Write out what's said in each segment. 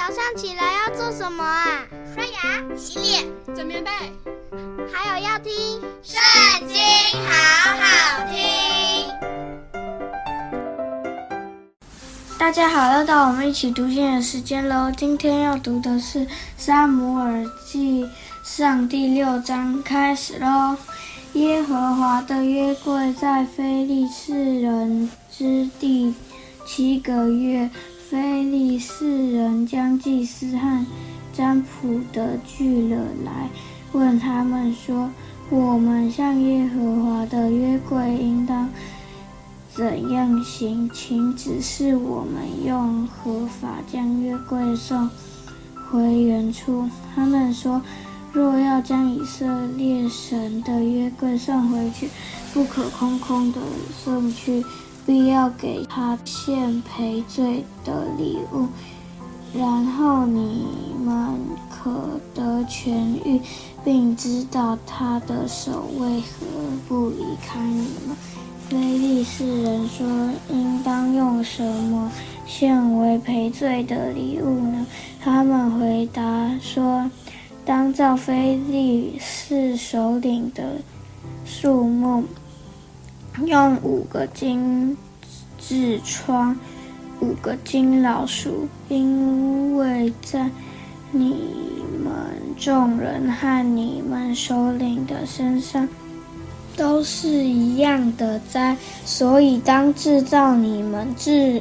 早上起来要做什么啊？刷牙、洗脸、整棉被，还有要听《圣经》，好好听。大家好，又到我们一起读经的时间喽。今天要读的是《撒母耳记上》第六章，开始喽。耶和华的约柜在非利士人之地七个月，非利士人将祭司和占卜的聚了来，问他们说：“我们向耶和华的约柜应当怎样行？请指示我们用何法将约柜送回原处。”他们说。若要将以色列神的约柜送回去，不可空空的送去，必要给他献赔罪的礼物，然后你们可得痊愈，并知道他的手为何不离开你们。非利士人说：“应当用什么献为赔罪的礼物呢？”他们回答说。当造非利士首领的数目，用五个金痔疮，五个金老鼠，因为在你们众人和你们首领的身上都是一样的灾，所以当制造你们痔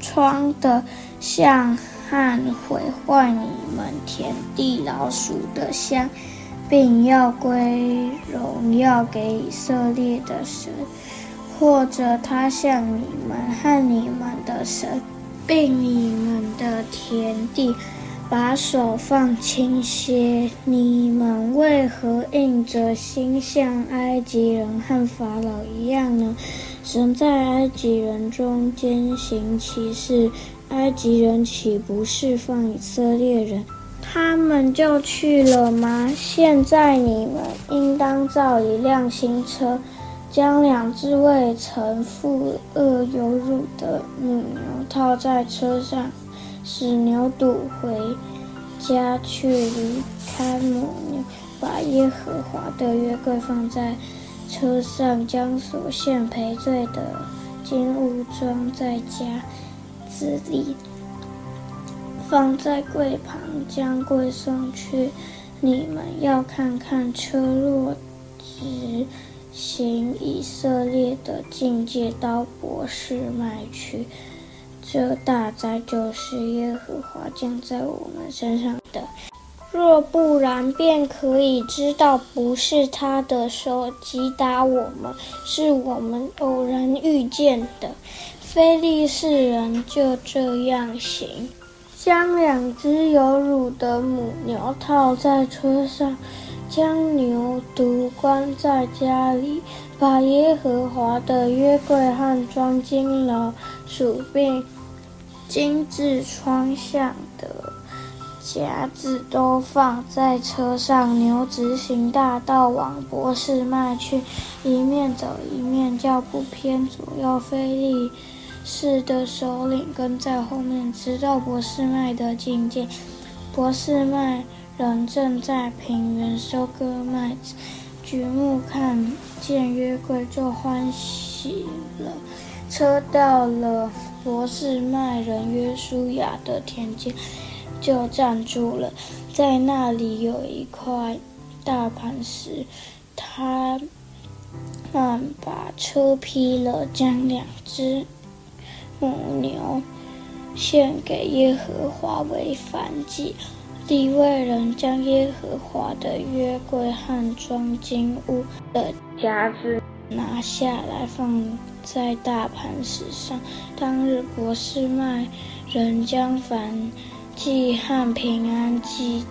疮的像。和毁坏你们田地老鼠的像，并要归荣耀给以色列的神，或者他向你们和你们的神，并你们的田地，把手放轻些。你们为何硬着心像埃及人和法老一样呢？神在埃及人中间行奇事。埃及人岂不释放以色列人，他们就去了吗？现在你们应当造一辆新车，将两只未曾负轭有乳的母牛套在车上，使牛犊回家去离开母牛，把耶和华的约柜放在车上，将所献赔罪的金物装在家子里，放在柜旁，将柜送去。你们要看看车若直行以色列的境界到伯示麦去，这大灾就是耶和华降在我们身上的。若不然，便可以知道不是他的手击打我们，是我们偶然遇见的。非利士人就这样行，将两只有乳的母牛套在车上，将牛犊关在家里，把耶和华的约柜和装金老鼠并金痔疮像的夹子都放在车上。牛直行大道往伯士迈去，一面走一面叫不偏左右。非利士的首领跟在后面，直到博士麦的境界。博士麦人正在平原收割麦子，举目看见约柜就欢喜了。车到了博士麦人约书亚的田间，就站住了。在那里有一块大磐石，他们把车劈了，将两只。母牛献给耶和华为燔祭，利未人将耶和华的约柜和装金屋的夹子拿下来，放在大盘石上。当日博士麦人将燔祭和平安祭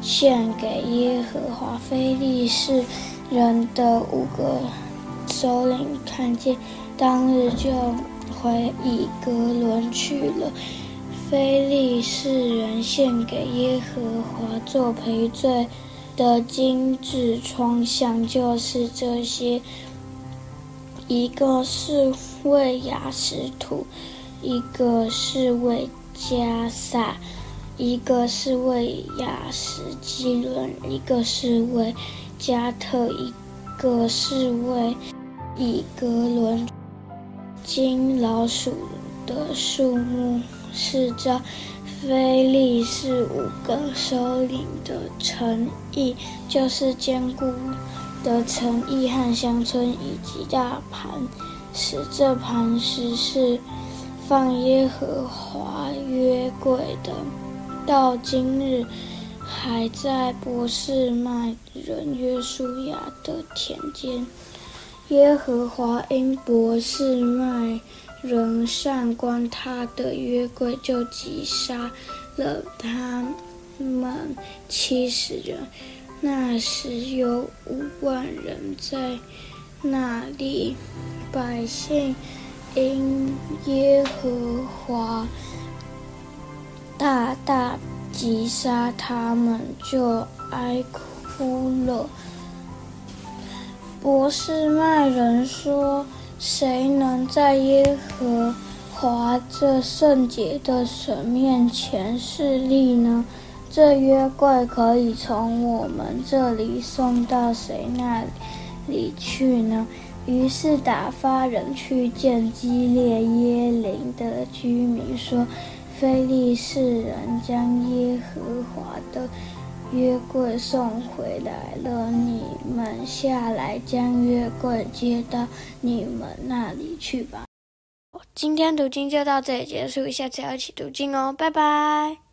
献给耶和华。非利士人的五个首领看见，当日就。回以格伦去了。非利士人献给耶和华做赔罪的金痔疮像，就是这些：一个是为亚实突，一个是为加萨，一个是为亚实基伦，一个是为加特，一个是为以格伦。金老鼠的数目是照非利士五个首领的城邑，就是坚固的城邑和乡村以及大磐石。这磐石是放耶和华约柜的。到今日，还在波斯麦人约书亚的田间。耶和华因博士麦人善观他的约柜，就击杀了他们七十人。那时有五万人在那里，百姓因耶和华。大大击杀他们，就哀哭了。博士麦人说：“谁能在耶和华这圣洁的神面前侍立呢？这约柜可以从我们这里送到谁那里去呢？”于是打发人去见基列耶琳的居民，说。非利士人将耶和华的约柜送回来了，你们下来将约柜接到你们那里去吧。今天读经就到这里结束，下次要一起读经哦，拜拜。